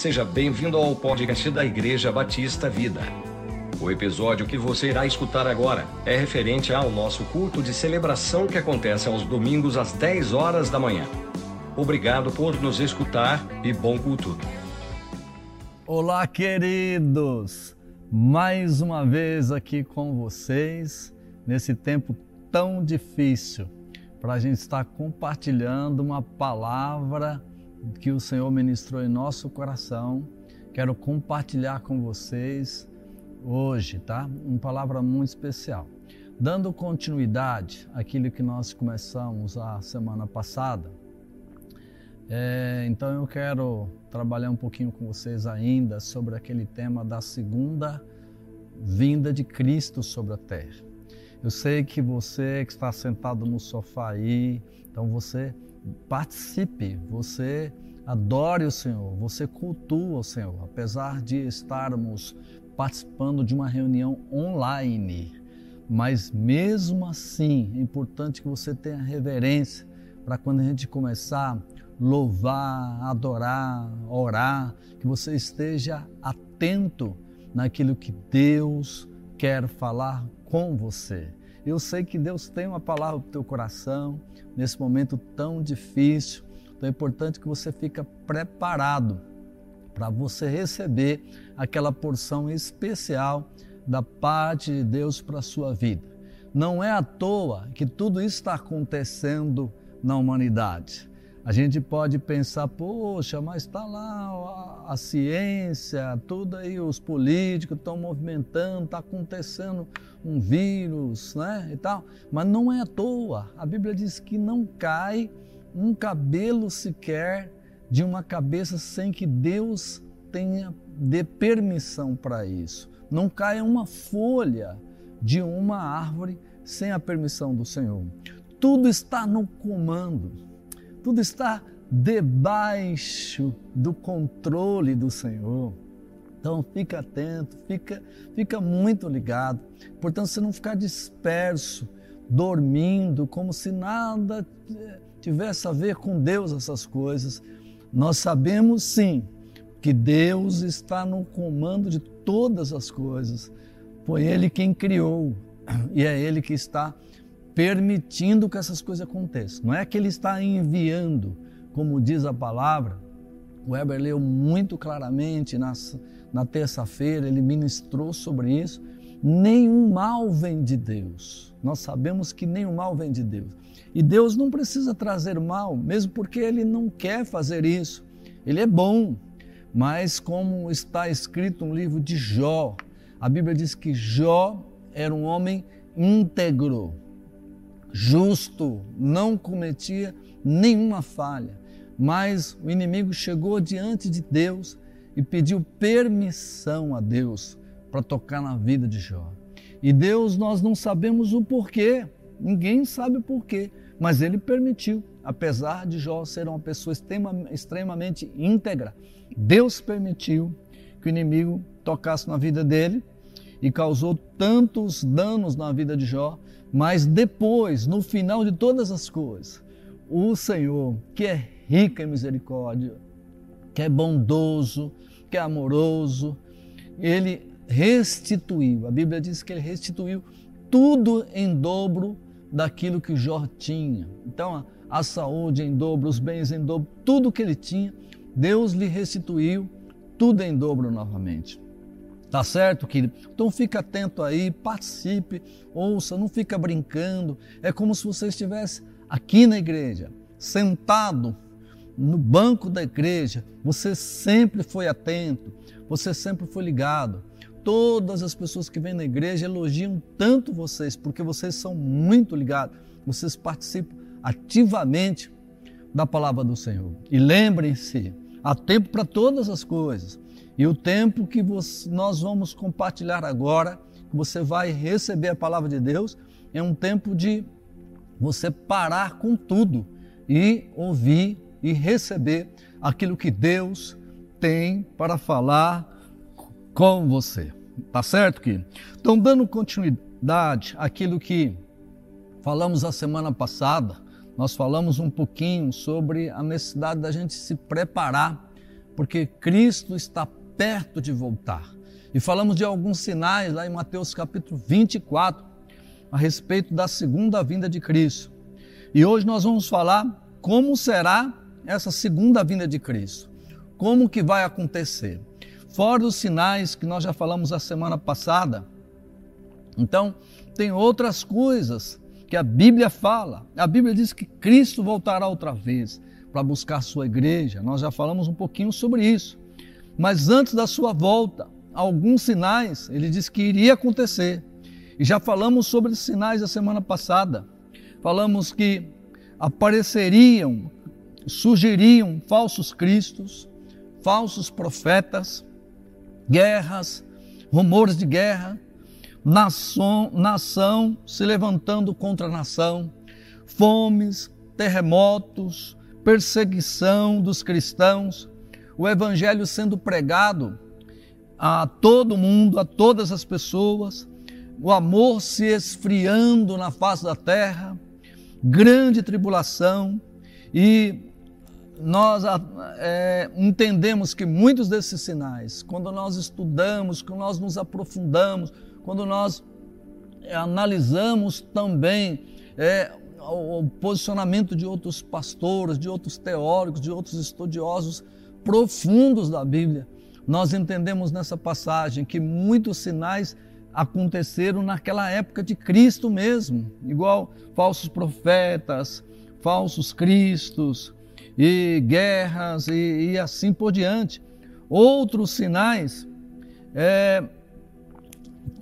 Seja bem-vindo ao podcast da Igreja Batista Vida. O episódio que você irá escutar agora é referente ao nosso culto de celebração que acontece aos domingos às 10 horas da manhã. Obrigado por nos escutar e bom culto. Olá, queridos! Mais uma vez aqui com vocês nesse tempo tão difícil para a gente estar compartilhando uma palavra que o Senhor ministrou em nosso coração. Quero compartilhar com vocês hoje, tá? Uma palavra muito especial. Dando continuidade àquilo que nós começamos a semana passada, é, então eu quero trabalhar um pouquinho com vocês ainda sobre aquele tema da segunda vinda de Cristo sobre a terra. Eu sei que você que está sentado no sofá aí, então você participe, você adore o Senhor, você cultua o Senhor, apesar de estarmos participando de uma reunião online. Mas mesmo assim, é importante que você tenha reverência para quando a gente começar a louvar, adorar, orar, que você esteja atento naquilo que Deus quer falar com você. Eu sei que Deus tem uma palavra para o teu coração nesse momento tão difícil. Então é importante que você fique preparado para você receber aquela porção especial da parte de Deus para a sua vida. Não é à toa que tudo isso está acontecendo na humanidade. A gente pode pensar, poxa, mas está lá a, a, ciência, tudo aí, os políticos estão movimentando, está acontecendo um vírus, né, e tal. Mas não é à toa. A Bíblia diz que não cai um cabelo sequer de uma cabeça sem que Deus tenha dê permissão para isso. Não cai uma folha de uma árvore sem a permissão do Senhor. Tudo está no comando tudo está debaixo do controle do Senhor. Então fica atento, fica, fica muito ligado. Portanto, você não ficar disperso, dormindo, como se nada tivesse a ver com Deus essas coisas. Nós sabemos sim que Deus está no comando de todas as coisas. Foi Ele quem criou e é Ele que está permitindo que essas coisas aconteçam. Não é que ele está enviando, como diz a palavra. O Weber leu muito claramente nas, na terça-feira, ele ministrou sobre isso. Nenhum mal vem de Deus. Nós sabemos que nenhum mal vem de Deus. E Deus não precisa trazer mal, mesmo porque ele não quer fazer isso. Ele é bom, mas como está escrito no livro de Jó, a Bíblia diz que Jó era um homem íntegro justo, não cometia nenhuma falha. Mas o inimigo chegou diante de Deus e pediu permissão a Deus para tocar na vida de Jó. E Deus, nós não sabemos o porquê, ninguém sabe o porquê, mas ele permitiu, apesar de Jó ser uma pessoa extremamente íntegra, Deus permitiu que o inimigo tocasse na vida dele e causou tantos danos na vida de Jó mas depois, no final de todas as coisas, o Senhor, que é rico em misericórdia, que é bondoso, que é amoroso, ele restituiu. A Bíblia diz que ele restituiu tudo em dobro daquilo que Jó tinha. Então, a saúde em dobro, os bens em dobro, tudo que ele tinha, Deus lhe restituiu tudo em dobro novamente. Tá certo, querido? Então fica atento aí, participe, ouça, não fica brincando. É como se você estivesse aqui na igreja, sentado no banco da igreja. Você sempre foi atento, você sempre foi ligado. Todas as pessoas que vêm na igreja elogiam tanto vocês, porque vocês são muito ligados. Vocês participam ativamente da palavra do Senhor. E lembrem-se, há tempo para todas as coisas. E o tempo que nós vamos compartilhar agora, que você vai receber a palavra de Deus, é um tempo de você parar com tudo e ouvir e receber aquilo que Deus tem para falar com você. Tá certo, que? Então, dando continuidade àquilo que falamos a semana passada, nós falamos um pouquinho sobre a necessidade da gente se preparar porque Cristo está perto de voltar. E falamos de alguns sinais lá em Mateus capítulo 24, a respeito da segunda vinda de Cristo. E hoje nós vamos falar como será essa segunda vinda de Cristo. Como que vai acontecer? Fora os sinais que nós já falamos a semana passada. Então, tem outras coisas que a Bíblia fala. A Bíblia diz que Cristo voltará outra vez para buscar sua igreja. Nós já falamos um pouquinho sobre isso. Mas antes da sua volta, alguns sinais, ele disse que iria acontecer. E já falamos sobre sinais da semana passada. Falamos que apareceriam, surgiriam falsos cristos, falsos profetas, guerras, rumores de guerra, nação, nação se levantando contra nação, fomes, terremotos, perseguição dos cristãos, o evangelho sendo pregado a todo mundo, a todas as pessoas, o amor se esfriando na face da terra, grande tribulação e nós é, entendemos que muitos desses sinais, quando nós estudamos, quando nós nos aprofundamos, quando nós é, analisamos também é, o posicionamento de outros pastores, de outros teóricos, de outros estudiosos profundos da Bíblia, nós entendemos nessa passagem que muitos sinais aconteceram naquela época de Cristo mesmo, igual falsos profetas, falsos cristos, e guerras e, e assim por diante. Outros sinais é,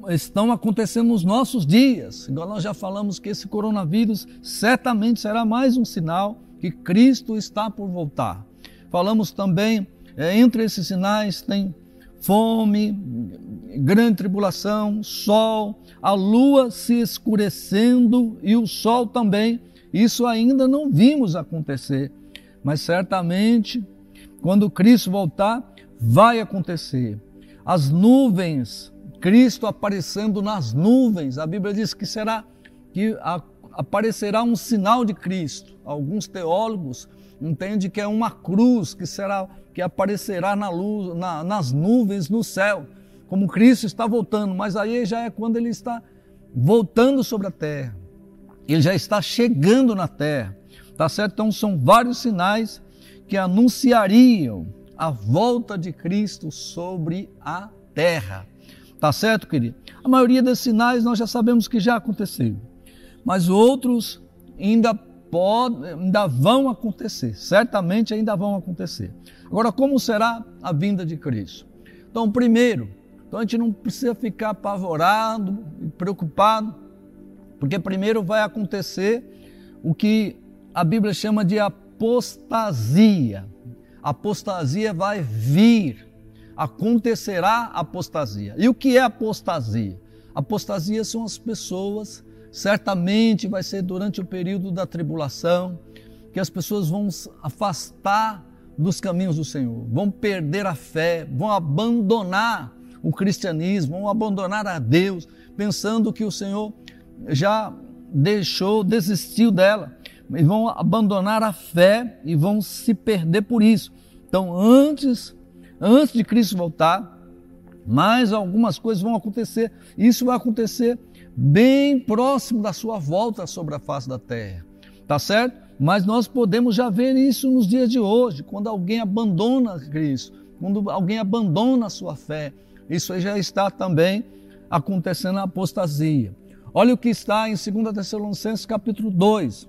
estão acontecendo nos nossos dias. Igual nós já falamos que esse coronavírus certamente será mais um sinal que Cristo está por voltar. Falamos também, é, entre esses sinais tem fome, grande tribulação, sol, a lua se escurecendo e o sol também. Isso ainda não vimos acontecer mas certamente, quando Cristo voltar, vai acontecer. As nuvens, Cristo aparecendo nas nuvens, a Bíblia diz que será que aparecerá um sinal de Cristo. Alguns teólogos entendem que é uma cruz que será que aparecerá na luz, na, nas nuvens no céu, como Cristo está voltando, mas aí já é quando ele está voltando sobre a terra. Ele já está chegando na terra. Tá certo? Então são vários sinais que anunciariam a volta de Cristo sobre a terra. Tá certo, querido? A maioria desses sinais nós já sabemos que já aconteceram, mas outros ainda podem, ainda vão acontecer, certamente ainda vão acontecer. Agora, como será a vinda de Cristo? Então, primeiro, então a gente não precisa ficar apavorado e preocupado, porque primeiro vai acontecer o que a Bíblia chama de apostasia. Apostasia vai vir, acontecerá apostasia. E o que é apostasia? Apostasia são as pessoas, certamente vai ser durante o período da tribulação, que as pessoas vão se afastar dos caminhos do Senhor, vão perder a fé, vão abandonar o cristianismo, vão abandonar a Deus, pensando que o Senhor já deixou, desistiu dela e vão abandonar a fé e vão se perder por isso. Então, antes, antes de Cristo voltar, mais algumas coisas vão acontecer. Isso vai acontecer bem próximo da sua volta sobre a face da terra. Tá certo? Mas nós podemos já ver isso nos dias de hoje, quando alguém abandona Cristo, quando alguém abandona a sua fé. Isso já está também acontecendo na apostasia. Olha o que está em 2 Tessalonicenses capítulo 2,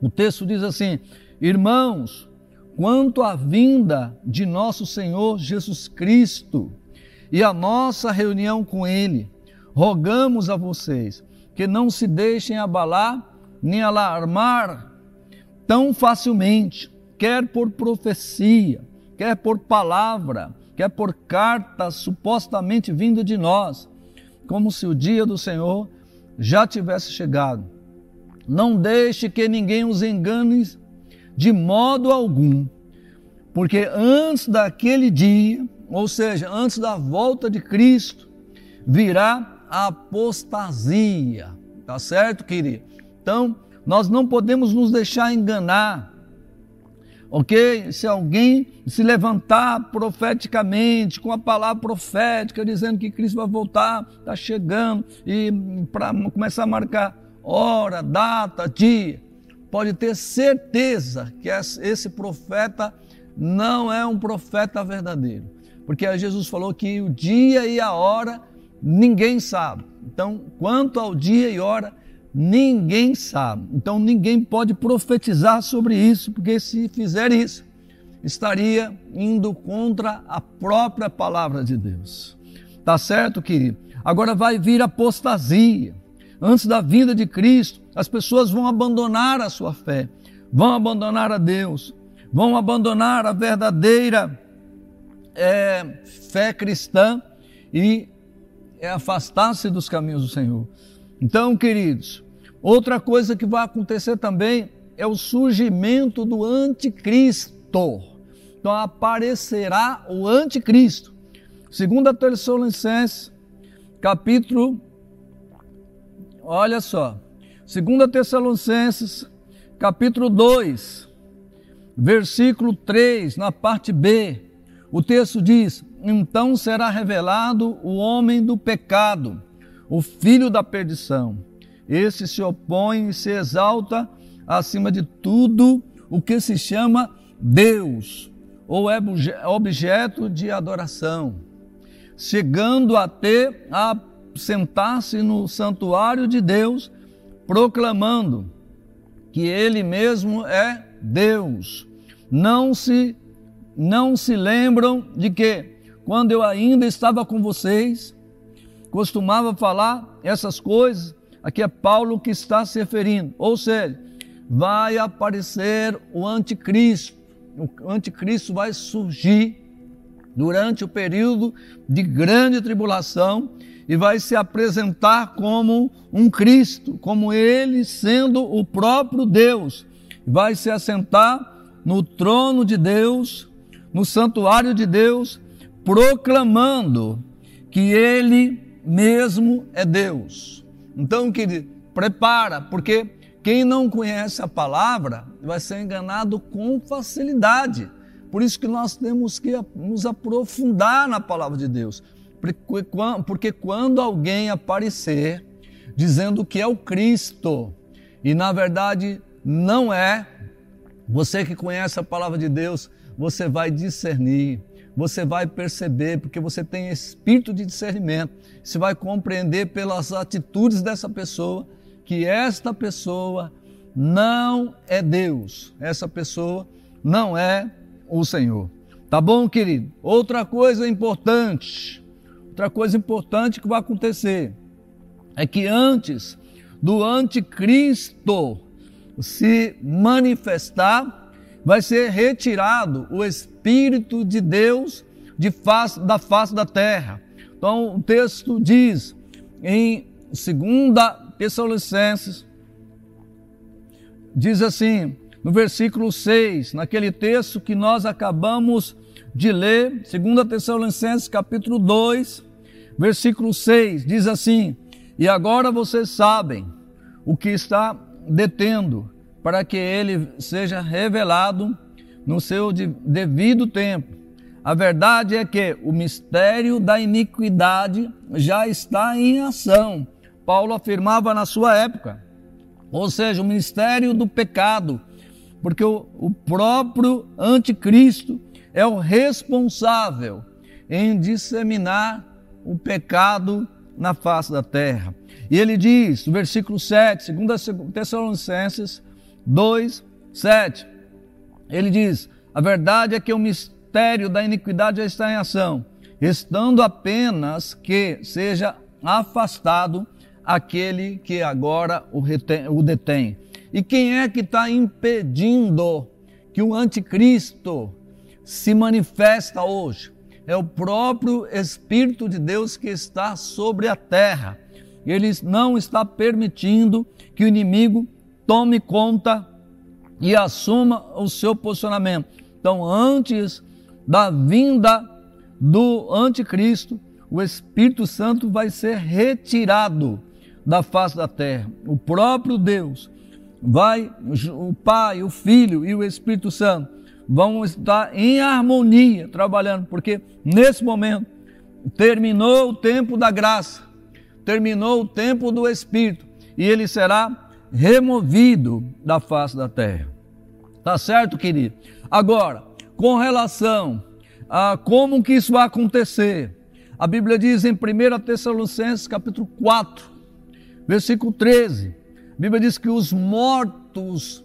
o texto diz assim: Irmãos, quanto à vinda de nosso Senhor Jesus Cristo e a nossa reunião com Ele, rogamos a vocês que não se deixem abalar nem alarmar tão facilmente, quer por profecia, quer por palavra, quer por carta supostamente vinda de nós, como se o dia do Senhor já tivesse chegado não deixe que ninguém os engane de modo algum, porque antes daquele dia, ou seja, antes da volta de Cristo, virá a apostasia. Tá certo, querido? Então, nós não podemos nos deixar enganar ok? Se alguém se levantar profeticamente, com a palavra profética, dizendo que Cristo vai voltar, está chegando, e para começar a marcar hora, data, dia, pode ter certeza que esse profeta não é um profeta verdadeiro. Porque Jesus falou que o dia e a hora ninguém sabe. Então, quanto ao dia e hora, ninguém sabe. Então, ninguém pode profetizar sobre isso, porque se fizer isso, estaria indo contra a própria palavra de Deus. Tá certo, querido? Agora vai vir apostasia. Antes da vinda de Cristo, as pessoas vão abandonar a sua fé, vão abandonar a Deus, vão abandonar a verdadeira é, fé cristã e é afastar-se dos caminhos do Senhor. Então, queridos, outra coisa que vai acontecer também é o surgimento do anticristo. Então aparecerá o anticristo. Segundo a Tessalonicenses, capítulo Olha só. Segunda Tessalonicenses, capítulo 2, versículo 3, na parte B. O texto diz: Então será revelado o homem do pecado, o filho da perdição. Esse se opõe e se exalta acima de tudo o que se chama Deus, ou é objeto de adoração, chegando até a sentar-se no santuário de Deus, proclamando que ele mesmo é Deus. Não se não se lembram de que quando eu ainda estava com vocês, costumava falar essas coisas, aqui é Paulo que está se referindo. Ou seja, vai aparecer o anticristo. O anticristo vai surgir durante o período de grande tribulação e vai se apresentar como um Cristo, como ele sendo o próprio Deus. Vai se assentar no trono de Deus, no santuário de Deus, proclamando que ele mesmo é Deus. Então, querido, prepara, porque quem não conhece a palavra vai ser enganado com facilidade. Por isso que nós temos que nos aprofundar na palavra de Deus. Porque quando alguém aparecer dizendo que é o Cristo e na verdade não é, você que conhece a palavra de Deus, você vai discernir, você vai perceber, porque você tem espírito de discernimento, você vai compreender pelas atitudes dessa pessoa que esta pessoa não é Deus, essa pessoa não é o Senhor. Tá bom, querido? Outra coisa importante, Outra coisa importante que vai acontecer é que antes do anticristo se manifestar, vai ser retirado o Espírito de Deus de face, da face da terra. Então o texto diz em 2 Tessalonicenses, diz assim, no versículo 6, naquele texto que nós acabamos de ler, 2 Tessalonicenses capítulo 2, Versículo 6 diz assim: E agora vocês sabem o que está detendo, para que ele seja revelado no seu devido tempo. A verdade é que o mistério da iniquidade já está em ação. Paulo afirmava na sua época, ou seja, o mistério do pecado, porque o, o próprio anticristo é o responsável em disseminar o pecado na face da terra. E ele diz, no versículo 7, 2 Tessalonicenses 2, 7, ele diz: A verdade é que o mistério da iniquidade já está em ação, estando apenas que seja afastado aquele que agora o, retém, o detém. E quem é que está impedindo que o anticristo se manifesta hoje? É o próprio Espírito de Deus que está sobre a terra. Ele não está permitindo que o inimigo tome conta e assuma o seu posicionamento. Então, antes da vinda do anticristo, o Espírito Santo vai ser retirado da face da terra. O próprio Deus vai, o Pai, o Filho e o Espírito Santo vão estar em harmonia trabalhando, porque nesse momento terminou o tempo da graça, terminou o tempo do Espírito e ele será removido da face da terra. Tá certo, querido? Agora, com relação a como que isso vai acontecer, a Bíblia diz em 1 Tessalonicenses capítulo 4, versículo 13, a Bíblia diz que os mortos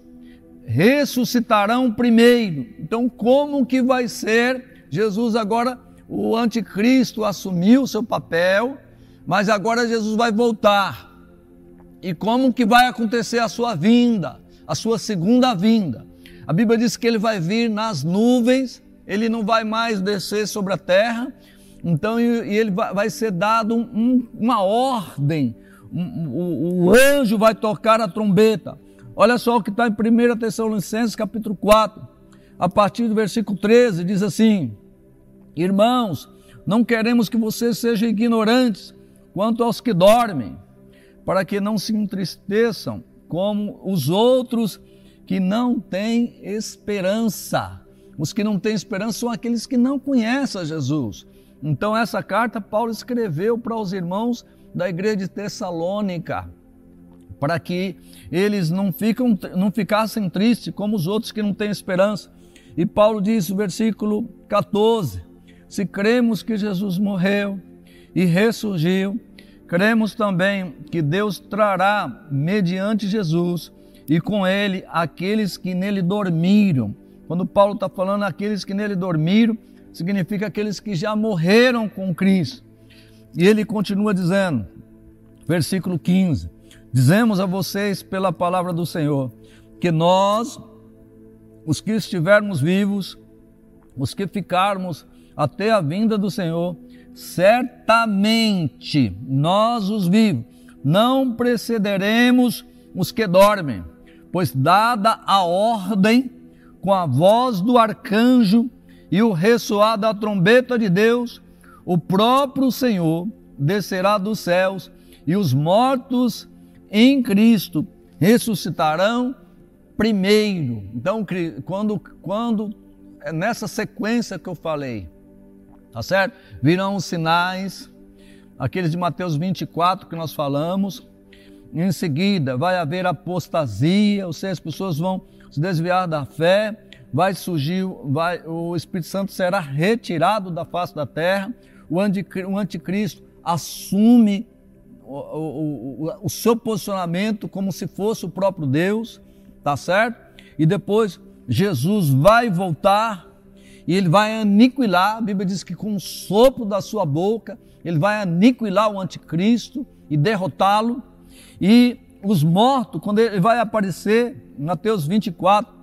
ressuscitarão primeiro. Então, como que vai ser? Jesus agora, o anticristo assumiu seu papel, mas agora Jesus vai voltar. E como que vai acontecer a sua vinda, a sua segunda vinda? A Bíblia diz que ele vai vir nas nuvens, ele não vai mais descer sobre a terra, então e ele vai ser dado um, uma ordem, o, o anjo vai tocar a trombeta. Olha só o que está em 1 Tessalonicenses capítulo 4, a partir do versículo 13, diz assim: Irmãos, não queremos que vocês sejam ignorantes quanto aos que dormem, para que não se entristeçam como os outros que não têm esperança. Os que não têm esperança são aqueles que não conhecem Jesus. Então, essa carta Paulo escreveu para os irmãos da igreja de Tessalônica, para que eles não, ficam, não ficassem tristes como os outros que não têm esperança. E Paulo diz versículo 14: Se cremos que Jesus morreu e ressurgiu, cremos também que Deus trará, mediante Jesus, e com ele aqueles que nele dormiram. Quando Paulo está falando aqueles que nele dormiram, significa aqueles que já morreram com Cristo. E ele continua dizendo, versículo 15: Dizemos a vocês pela palavra do Senhor, que nós, os que estivermos vivos, os que ficarmos até a vinda do Senhor, certamente nós, os vivos, não precederemos os que dormem pois dada a ordem com a voz do arcanjo e o ressoar da trombeta de Deus, o próprio Senhor descerá dos céus e os mortos em Cristo ressuscitarão primeiro. Então, quando, quando é nessa sequência que eu falei, tá certo? Virão os sinais, aqueles de Mateus 24 que nós falamos, em seguida, vai haver apostasia, ou seja, as pessoas vão se desviar da fé, vai surgir, vai, o Espírito Santo será retirado da face da terra, o anticristo assume o, o, o, seu posicionamento como se fosse o próprio Deus, tá certo? E depois Jesus vai voltar e ele vai aniquilar, a Bíblia diz que com o sopro da sua boca, ele vai aniquilar o anticristo e derrotá-lo. E os mortos, quando ele vai aparecer, Mateus 24,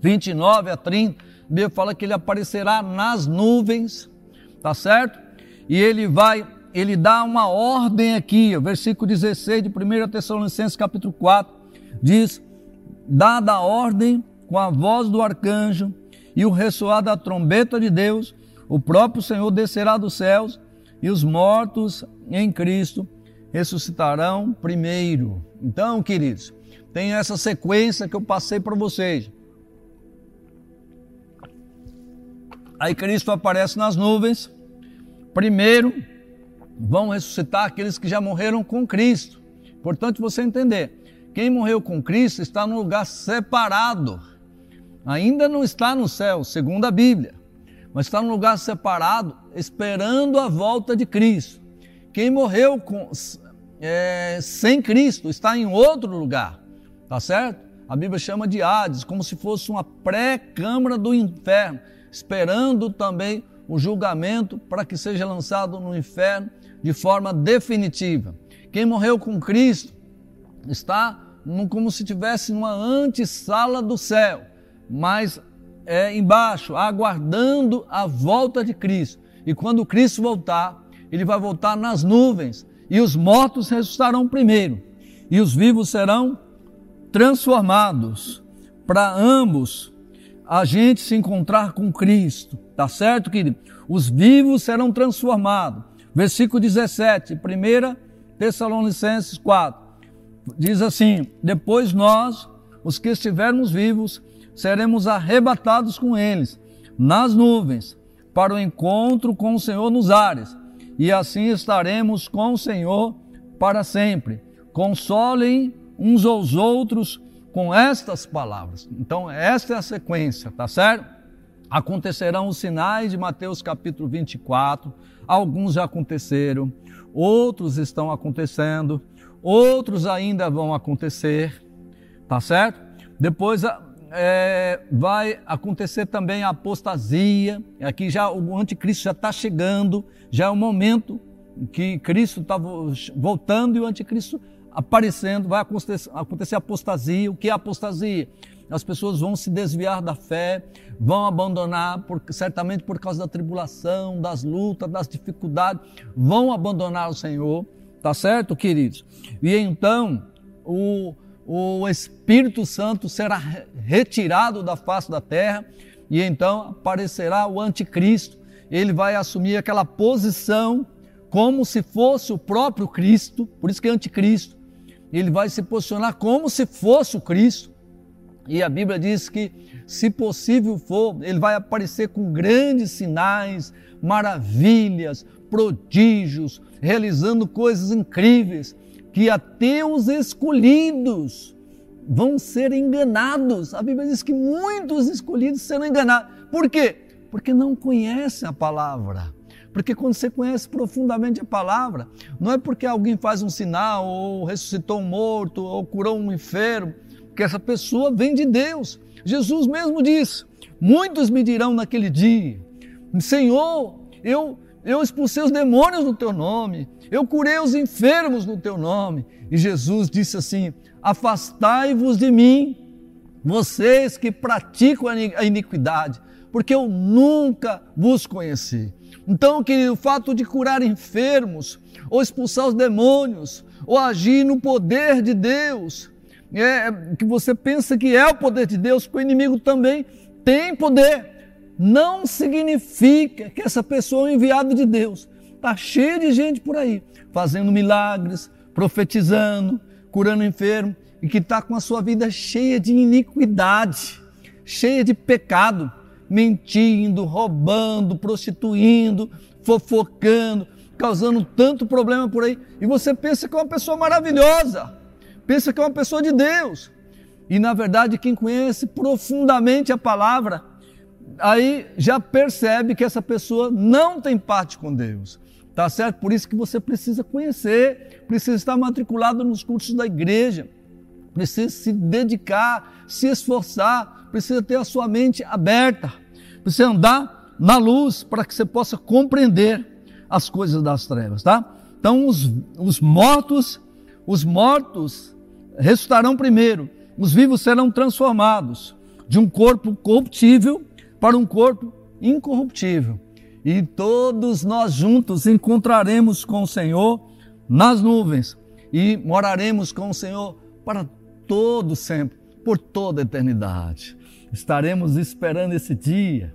29 a 30, a Bíblia fala que ele aparecerá nas nuvens, tá certo? E ele vai, ele dá uma ordem aqui, o versículo 16 de 1 Tessalonicenses capítulo 4, diz, dada a ordem com a voz do arcanjo e o ressoar da trombeta de Deus, o próprio Senhor descerá dos céus e os mortos em Cristo ressuscitarão primeiro. Então, queridos, tem essa sequência que eu passei para vocês. Aí Cristo aparece nas nuvens. Primeiro, vão ressuscitar aqueles que já morreram com Cristo. Importante você entender: quem morreu com Cristo está num lugar separado. Ainda não está no céu, segundo a Bíblia, mas está num lugar separado, esperando a volta de Cristo. Quem morreu com, é, sem Cristo está em outro lugar, tá certo? A Bíblia chama de Hades, como se fosse uma pré-câmara do inferno, esperando também o julgamento para que seja lançado no inferno de forma definitiva. Quem morreu com Cristo está como se estivesse numa antessala do céu, mas é embaixo, aguardando a volta de Cristo. E quando Cristo voltar, ele vai voltar nas nuvens, e os mortos ressuscitarão primeiro, e os vivos serão transformados. Para ambos, a gente se encontrar com Cristo, tá certo, querido? Os vivos serão transformados. Versículo 17, 1 Tessalonicenses 4, diz assim: Depois nós, os que estivermos vivos, seremos arrebatados com eles nas nuvens para o encontro com o Senhor nos ares, e assim estaremos com o Senhor para sempre. Consolem uns aos outros com estas palavras. Então, esta é a sequência, tá certo? Acontecerão os sinais de Mateus capítulo 24, alguns já aconteceram, outros estão acontecendo, outros ainda vão acontecer, tá certo? Depois é, vai acontecer também a apostasia, aqui já o anticristo já está chegando, já é o momento que Cristo está voltando e o anticristo aparecendo, vai acontecer, acontecer apostasia. O que é apostasia? As pessoas vão se desviar da fé, vão abandonar, por, certamente por causa da tribulação, das lutas, das dificuldades, vão abandonar o Senhor, tá certo, queridos? E então, o, o Espírito Santo será retirado da face da terra e então aparecerá o anticristo. Ele vai assumir aquela posição como se fosse o próprio Cristo, por isso que é anticristo. Ele vai se posicionar como se fosse o Cristo. E a Bíblia diz que, se possível for, ele vai aparecer com grandes sinais, maravilhas, prodígios, realizando coisas incríveis, que até os escolhidos vão ser enganados. A Bíblia diz que muitos escolhidos serão enganados. Por quê? Porque não conhecem a palavra. Porque quando você conhece profundamente a palavra, não é porque alguém faz um sinal, ou ressuscitou um morto, ou curou um enfermo, que essa pessoa vem de Deus. Jesus mesmo disse: Muitos me dirão naquele dia: Senhor, eu, eu expulsei os demônios no teu nome, eu curei os enfermos no teu nome. E Jesus disse assim: Afastai-vos de mim, vocês que praticam a iniquidade, porque eu nunca vos conheci. Então, querido, o fato de curar enfermos, ou expulsar os demônios, ou agir no poder de Deus, é, que você pensa que é o poder de Deus, que o inimigo também tem poder, não significa que essa pessoa é um enviado de Deus. Está cheio de gente por aí, fazendo milagres, profetizando, curando enfermo, e que está com a sua vida cheia de iniquidade, cheia de pecado mentindo, roubando, prostituindo, fofocando, causando tanto problema por aí. E você pensa que é uma pessoa maravilhosa, pensa que é uma pessoa de Deus. E na verdade, quem conhece profundamente a palavra, aí já percebe que essa pessoa não tem parte com Deus. Tá certo? Por isso que você precisa conhecer, precisa estar matriculado nos cursos da igreja, precisa se dedicar, se esforçar, precisa ter a sua mente aberta, precisa andar na luz para que você possa compreender as coisas das trevas, tá? Então os, os mortos, os mortos ressuscitarão primeiro, os vivos serão transformados de um corpo corruptível para um corpo incorruptível. E todos nós juntos encontraremos com o Senhor nas nuvens e moraremos com o Senhor para todo sempre, por toda a eternidade. Estaremos esperando esse dia.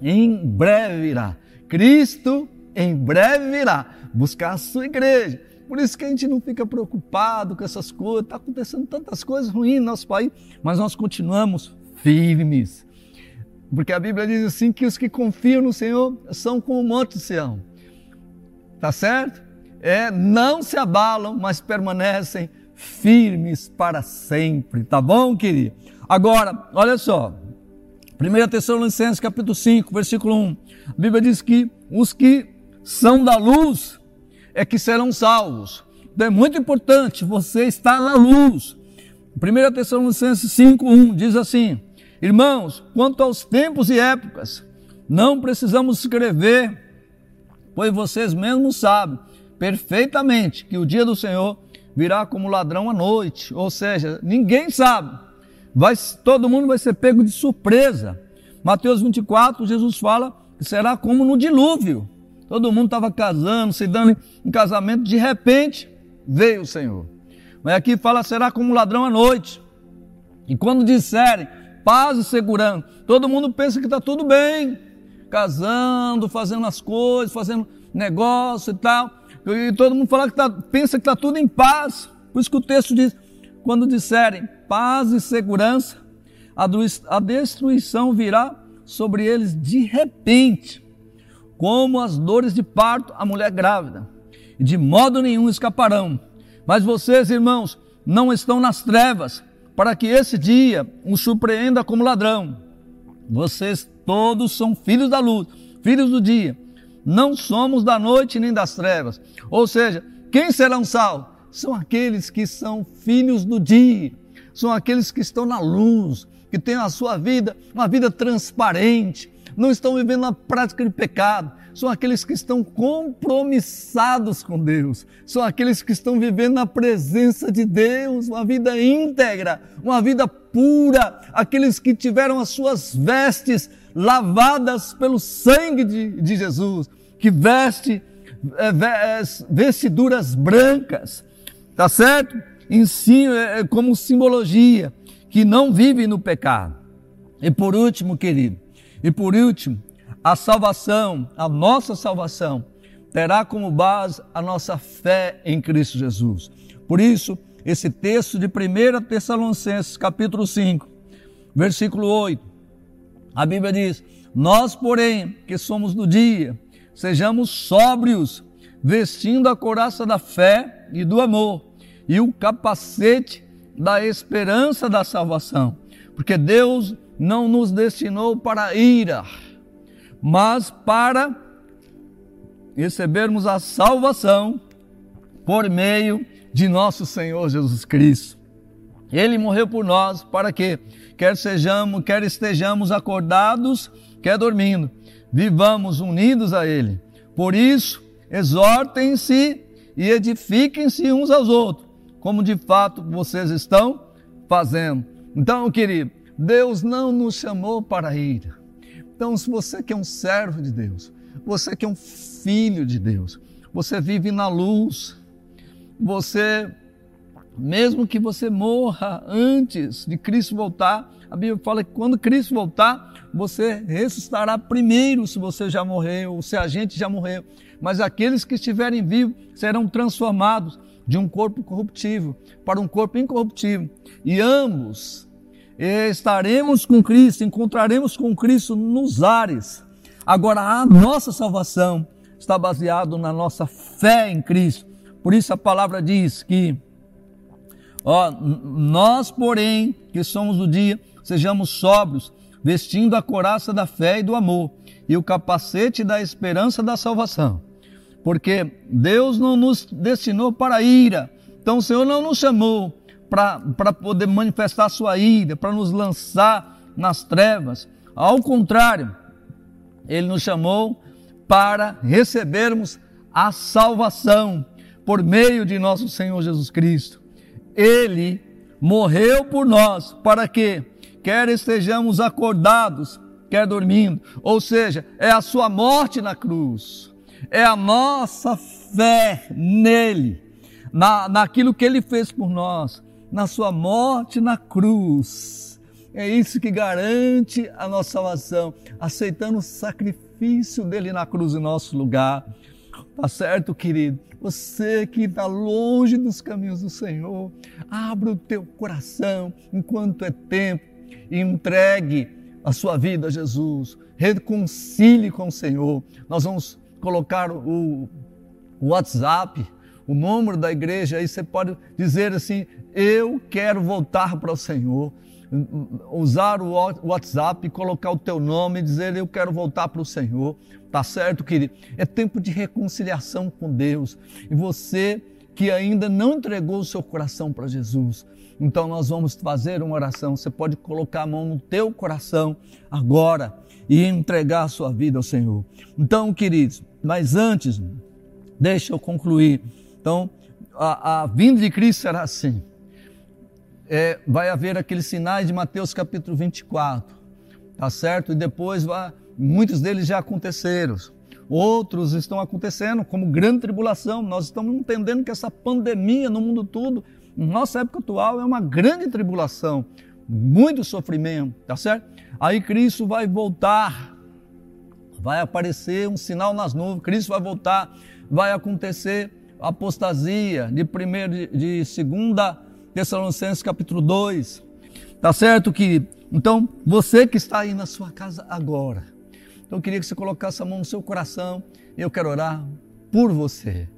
Em breve virá. Cristo em breve virá buscar a sua igreja. Por isso que a gente não fica preocupado com essas coisas. Está acontecendo tantas coisas ruins no nosso país, mas nós continuamos firmes. Porque a Bíblia diz assim que os que confiam no Senhor são como o monte de Sião. Tá certo? É, não se abalam, mas permanecem firmes para sempre. Tá bom, querido? Agora, olha só. 1 Tessalonicenses capítulo 5, versículo 1. A Bíblia diz que os que são da luz é que serão salvos. Então é muito importante você estar na luz. 1 Tessalonicenses 5, 1 diz assim: Irmãos, quanto aos tempos e épocas, não precisamos escrever, pois vocês mesmos sabem perfeitamente que o dia do Senhor virá como ladrão à noite. Ou seja, ninguém sabe vai, todo mundo vai ser pego de surpresa. Mateus 24, Jesus fala que será como no dilúvio. Todo mundo estava casando, se dando em casamento, de repente veio o Senhor. Mas aqui fala será como ladrão à noite. E quando disserem paz e segurança, todo mundo pensa que está tudo bem, casando, fazendo as coisas, fazendo negócio e tal. E todo mundo fala que tá, pensa que está tudo em paz. Por isso que o texto diz: quando disserem paz e segurança, a destruição virá sobre eles de repente, como as dores de parto a mulher grávida, de modo nenhum escaparão. Mas vocês, irmãos, não estão nas trevas, para que esse dia os surpreenda como ladrão. Vocês todos são filhos da luz, filhos do dia. Não somos da noite nem das trevas. Ou seja, quem serão salvos? São aqueles que são filhos do dia, são aqueles que estão na luz, que têm a sua vida, uma vida transparente, não estão vivendo na prática de pecado, são aqueles que estão compromissados com Deus, são aqueles que estão vivendo na presença de Deus, uma vida íntegra, uma vida pura, aqueles que tiveram as suas vestes lavadas pelo sangue de, de Jesus, que veste é, é, vestiduras brancas, tá certo? Ensino é, é como simbologia, que não vive no pecado. E por último, querido, e por último, a salvação, a nossa salvação, terá como base a nossa fé em Cristo Jesus. Por isso, esse texto de 1 Tessalonicenses, capítulo 5, versículo 8, a Bíblia diz: Nós, porém, que somos do dia, sejamos sóbrios, vestindo a coraça da fé e do amor, e o capacete da esperança da salvação. Porque Deus não nos destinou para ira, mas para recebermos a salvação por meio de nosso Senhor Jesus Cristo. Ele morreu por nós para que, quer sejamos, quer estejamos acordados, quer dormindo, vivamos unidos a Ele. Por isso, exortem-se e edifiquem-se uns aos outros, como de fato vocês estão fazendo. Então, querido, Deus não nos chamou para a ira. Então, se você que é um servo de Deus, você que é um filho de Deus, você vive na luz, você, mesmo que você morra antes de Cristo voltar, a Bíblia fala que quando Cristo voltar, você ressuscitará primeiro se você já morreu, se a gente já morreu. Mas aqueles que estiverem vivos serão transformados de um corpo corruptível para um corpo incorruptível. E ambos estaremos com Cristo, encontraremos com Cristo nos ares. Agora, a nossa salvação está baseada na nossa fé em Cristo. Por isso a palavra diz que, ó, nós, porém, que somos do dia, sejamos sóbrios, vestindo a coraça da fé e do amor e o capacete da esperança da salvação. Porque Deus não nos destinou para a ira, então o Senhor não nos chamou para poder manifestar sua ira, para nos lançar nas trevas. Ao contrário, Ele nos chamou para recebermos a salvação por meio de nosso Senhor Jesus Cristo. Ele morreu por nós para que, quer estejamos acordados, quer dormindo, ou seja, é a sua morte na cruz, é a nossa fé nele, na, naquilo que ele fez por nós, na sua morte na cruz. É isso que garante a nossa salvação, aceitando o sacrifício dele na cruz em nosso lugar. Tá certo, querido? Você que está longe dos caminhos do Senhor, abra o teu coração enquanto é tempo e entregue a sua vida a Jesus. Reconcilie com o Senhor. Nós vamos colocar o, WhatsApp o número da igreja, aí você pode dizer assim: Eu quero voltar para o Senhor. Usar o WhatsApp, colocar o teu nome e dizer: Eu quero voltar para o Senhor. Tá certo, querido? É tempo de reconciliação com Deus. E você que ainda não entregou o seu coração para Jesus, então nós vamos fazer uma oração. Você pode colocar a mão no teu coração agora e entregar a sua vida ao Senhor. Então, queridos, mas antes, deixa eu concluir então, a, a vinda de Cristo será assim. É, vai haver aqueles sinais de Mateus capítulo 24, tá certo? E depois vai, muitos deles já aconteceram. Outros estão acontecendo como grande tribulação. Nós estamos entendendo que essa pandemia no mundo todo, nossa época atual, é uma grande tribulação, muito sofrimento, tá certo? Aí Cristo vai voltar, vai aparecer um sinal nas nuvens, Cristo vai voltar, vai acontecer apostasia de primeiro de, segunda Tessalonicenses capítulo 2. Tá certo que Então, você que está aí na sua casa agora, então eu queria que você colocasse a mão no seu coração eu quero orar por você.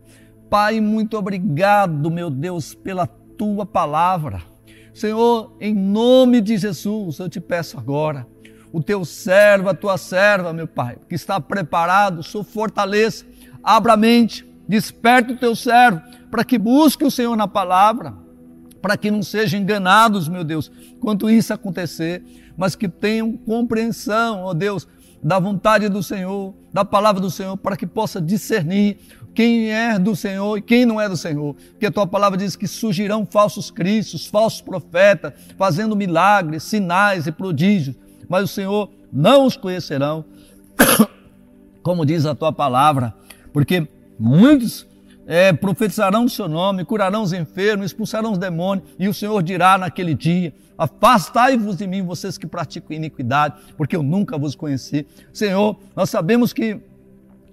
Pai, muito obrigado, meu Deus, pela tua palavra. Senhor, em nome de Jesus, eu te peço agora, o teu servo, a tua serva, meu Pai, que está preparado, sou fortaleça, abra a mente, desperta o teu servo, para que busque o Senhor na palavra, para que não sejam enganados, meu Deus, quando isso acontecer, mas que tenham compreensão, ó Deus, da vontade do Senhor, da palavra do Senhor, para que possa discernir quem é do Senhor e quem não é do Senhor. Porque a tua palavra diz que surgirão falsos cristos, falsos profetas, fazendo milagres, sinais e prodígios, mas o Senhor não os conhecerão, como diz a tua palavra, porque muitos é, profetizarão o seu nome, curarão os enfermos, expulsarão os demônios, e o Senhor dirá naquele dia: Afastai-vos de mim, vocês que praticam iniquidade, porque eu nunca vos conheci. Senhor, nós sabemos que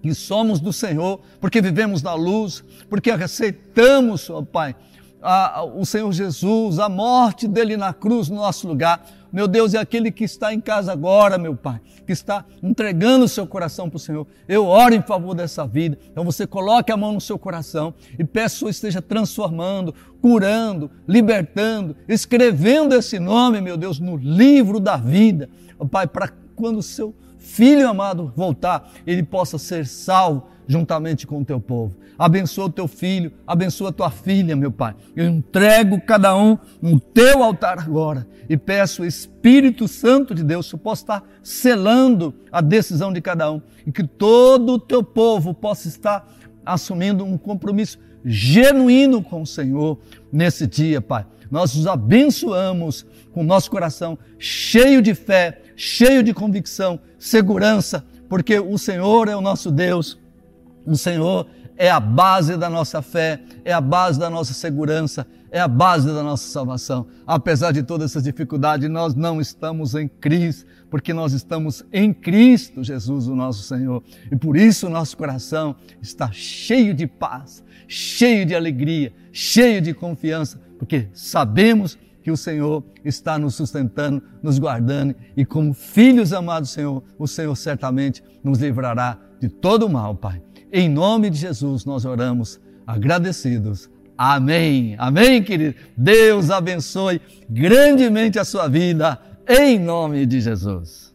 que somos do Senhor, porque vivemos na luz, porque aceitamos, ó Pai, a, o Senhor Jesus, a morte dele na cruz no nosso lugar. Meu Deus, é aquele que está em casa agora, meu Pai, que está entregando o seu coração para o Senhor. Eu oro em favor dessa vida. Então você coloque a mão no seu coração e peço que esteja transformando, curando, libertando, escrevendo esse nome, meu Deus, no livro da vida. Pai, para quando o seu filho amado voltar, ele possa ser salvo juntamente com o teu povo. Abençoa o teu filho, abençoa a tua filha, meu Pai. Eu entrego cada um no teu altar agora e peço o Espírito Santo de Deus que possa estar selando a decisão de cada um e que todo o teu povo possa estar assumindo um compromisso genuíno com o Senhor nesse dia, Pai. Nós os abençoamos com o nosso coração cheio de fé, cheio de convicção, segurança, porque o Senhor é o nosso Deus, o Senhor é a base da nossa fé, é a base da nossa segurança, é a base da nossa salvação. Apesar de todas essas dificuldades, nós não estamos em crise, porque nós estamos em Cristo Jesus, o nosso Senhor. E por isso o nosso coração está cheio de paz, cheio de alegria, cheio de confiança, porque sabemos que o Senhor está nos sustentando, nos guardando e como filhos amados do Senhor, o Senhor certamente nos livrará de todo o mal, Pai. Em nome de Jesus nós oramos agradecidos. Amém. Amém, querido. Deus abençoe grandemente a sua vida em nome de Jesus.